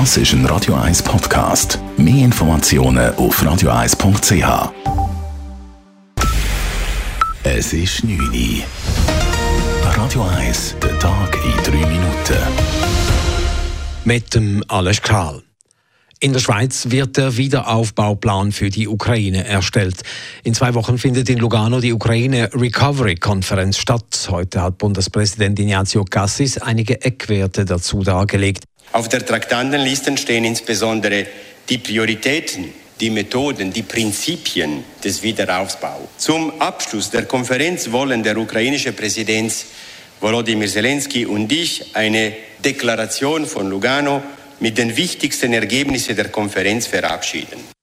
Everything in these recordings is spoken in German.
Das ist ein Radio 1 Podcast. Mehr Informationen auf radio1.ch. Es ist 9 Uhr. Radio 1, der Tag in 3 Minuten. Mit dem Alles Kral. In der Schweiz wird der Wiederaufbauplan für die Ukraine erstellt. In zwei Wochen findet in Lugano die Ukraine Recovery Konferenz statt. Heute hat Bundespräsident Ignazio Cassis einige Eckwerte dazu dargelegt. Auf der Traktandenliste stehen insbesondere die Prioritäten, die Methoden, die Prinzipien des Wiederaufbaus. Zum Abschluss der Konferenz wollen der ukrainische Präsident Volodymyr Zelensky und ich eine Deklaration von Lugano mit den wichtigsten Ergebnissen der Konferenz verabschieden.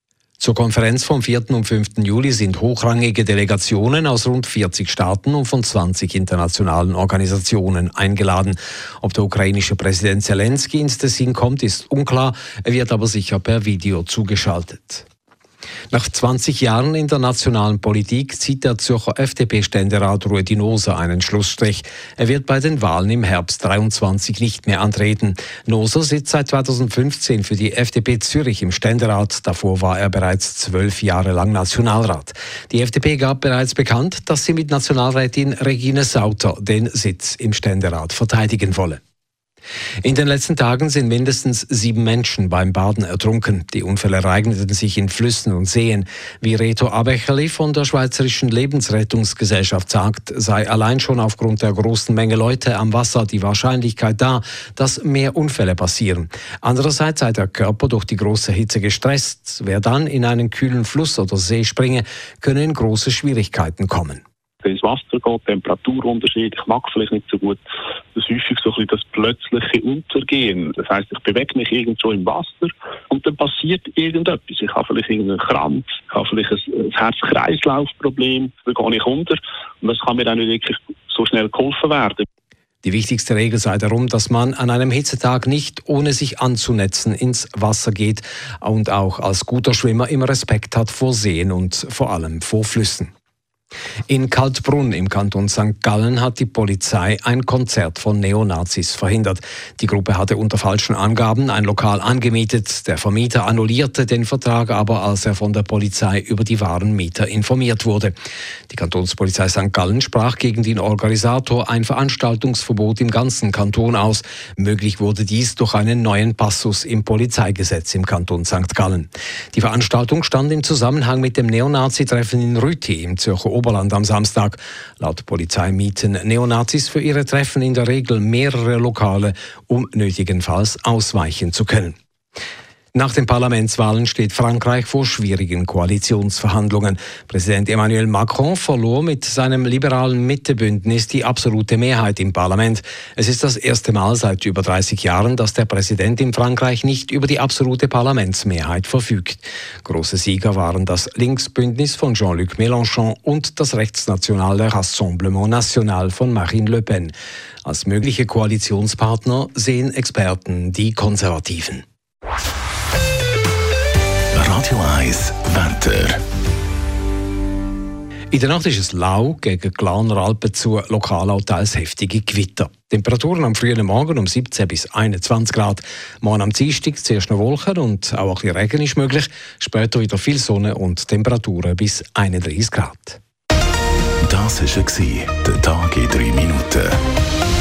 Zur Konferenz vom 4. und 5. Juli sind hochrangige Delegationen aus rund 40 Staaten und von 20 internationalen Organisationen eingeladen. Ob der ukrainische Präsident Zelensky ins Tessin kommt, ist unklar. Er wird aber sicher per Video zugeschaltet. Nach 20 Jahren in der nationalen Politik zieht der Zürcher FDP-Ständerat Ruedi Noser einen Schlussstrich. Er wird bei den Wahlen im Herbst 23 nicht mehr antreten. Noser sitzt seit 2015 für die FDP Zürich im Ständerat. Davor war er bereits zwölf Jahre lang Nationalrat. Die FDP gab bereits bekannt, dass sie mit Nationalrätin Regine Sauter den Sitz im Ständerat verteidigen wolle. In den letzten Tagen sind mindestens sieben Menschen beim Baden ertrunken. Die Unfälle ereigneten sich in Flüssen und Seen. Wie Reto Abecherli von der Schweizerischen Lebensrettungsgesellschaft sagt, sei allein schon aufgrund der großen Menge Leute am Wasser die Wahrscheinlichkeit da, dass mehr Unfälle passieren. Andererseits sei der Körper durch die große Hitze gestresst. Wer dann in einen kühlen Fluss oder See springe, könne in große Schwierigkeiten kommen ins Wasser geht, Temperaturunterschied, ich mag vielleicht nicht so gut. Das ist häufig so ein bisschen das plötzliche Untergehen. Das heißt, ich bewege mich irgendwo im Wasser und dann passiert irgendetwas. Ich habe vielleicht irgendeinen Krampf, ich habe vielleicht ein Herz-Kreislauf-Problem, dann gehe ich unter und das kann mir dann nicht wirklich so schnell geholfen werden. Die wichtigste Regel sei darum, dass man an einem Hitzetag nicht ohne sich anzunetzen ins Wasser geht und auch als guter Schwimmer immer Respekt hat vor Seen und vor allem vor Flüssen. In Kaltbrunn im Kanton St. Gallen hat die Polizei ein Konzert von Neonazis verhindert. Die Gruppe hatte unter falschen Angaben ein Lokal angemietet. Der Vermieter annullierte den Vertrag aber, als er von der Polizei über die wahren Mieter informiert wurde. Die Kantonspolizei St. Gallen sprach gegen den Organisator ein Veranstaltungsverbot im ganzen Kanton aus. Möglich wurde dies durch einen neuen Passus im Polizeigesetz im Kanton St. Gallen. Die Veranstaltung stand im Zusammenhang mit dem Neonazi-Treffen in Rüti im Zürcher Oberland am Samstag. Laut Polizei mieten Neonazis für ihre Treffen in der Regel mehrere Lokale, um nötigenfalls ausweichen zu können. Nach den Parlamentswahlen steht Frankreich vor schwierigen Koalitionsverhandlungen. Präsident Emmanuel Macron verlor mit seinem liberalen Mittebündnis die absolute Mehrheit im Parlament. Es ist das erste Mal seit über 30 Jahren, dass der Präsident in Frankreich nicht über die absolute Parlamentsmehrheit verfügt. Große Sieger waren das Linksbündnis von Jean-Luc Mélenchon und das rechtsnationale Rassemblement National von Marine Le Pen. Als mögliche Koalitionspartner sehen Experten die Konservativen. Radio 1 Wetter. In der Nacht ist es lau, gegen Glaner Alpen zu, lokal auch teils heftige Gewitter. Temperaturen am frühen Morgen um 17 bis 21 Grad. Morgen am Dienstag zuerst noch Wolken und auch ein bisschen Regen ist möglich. Später wieder viel Sonne und Temperaturen bis 31 Grad. Das war der Tag in drei Minuten.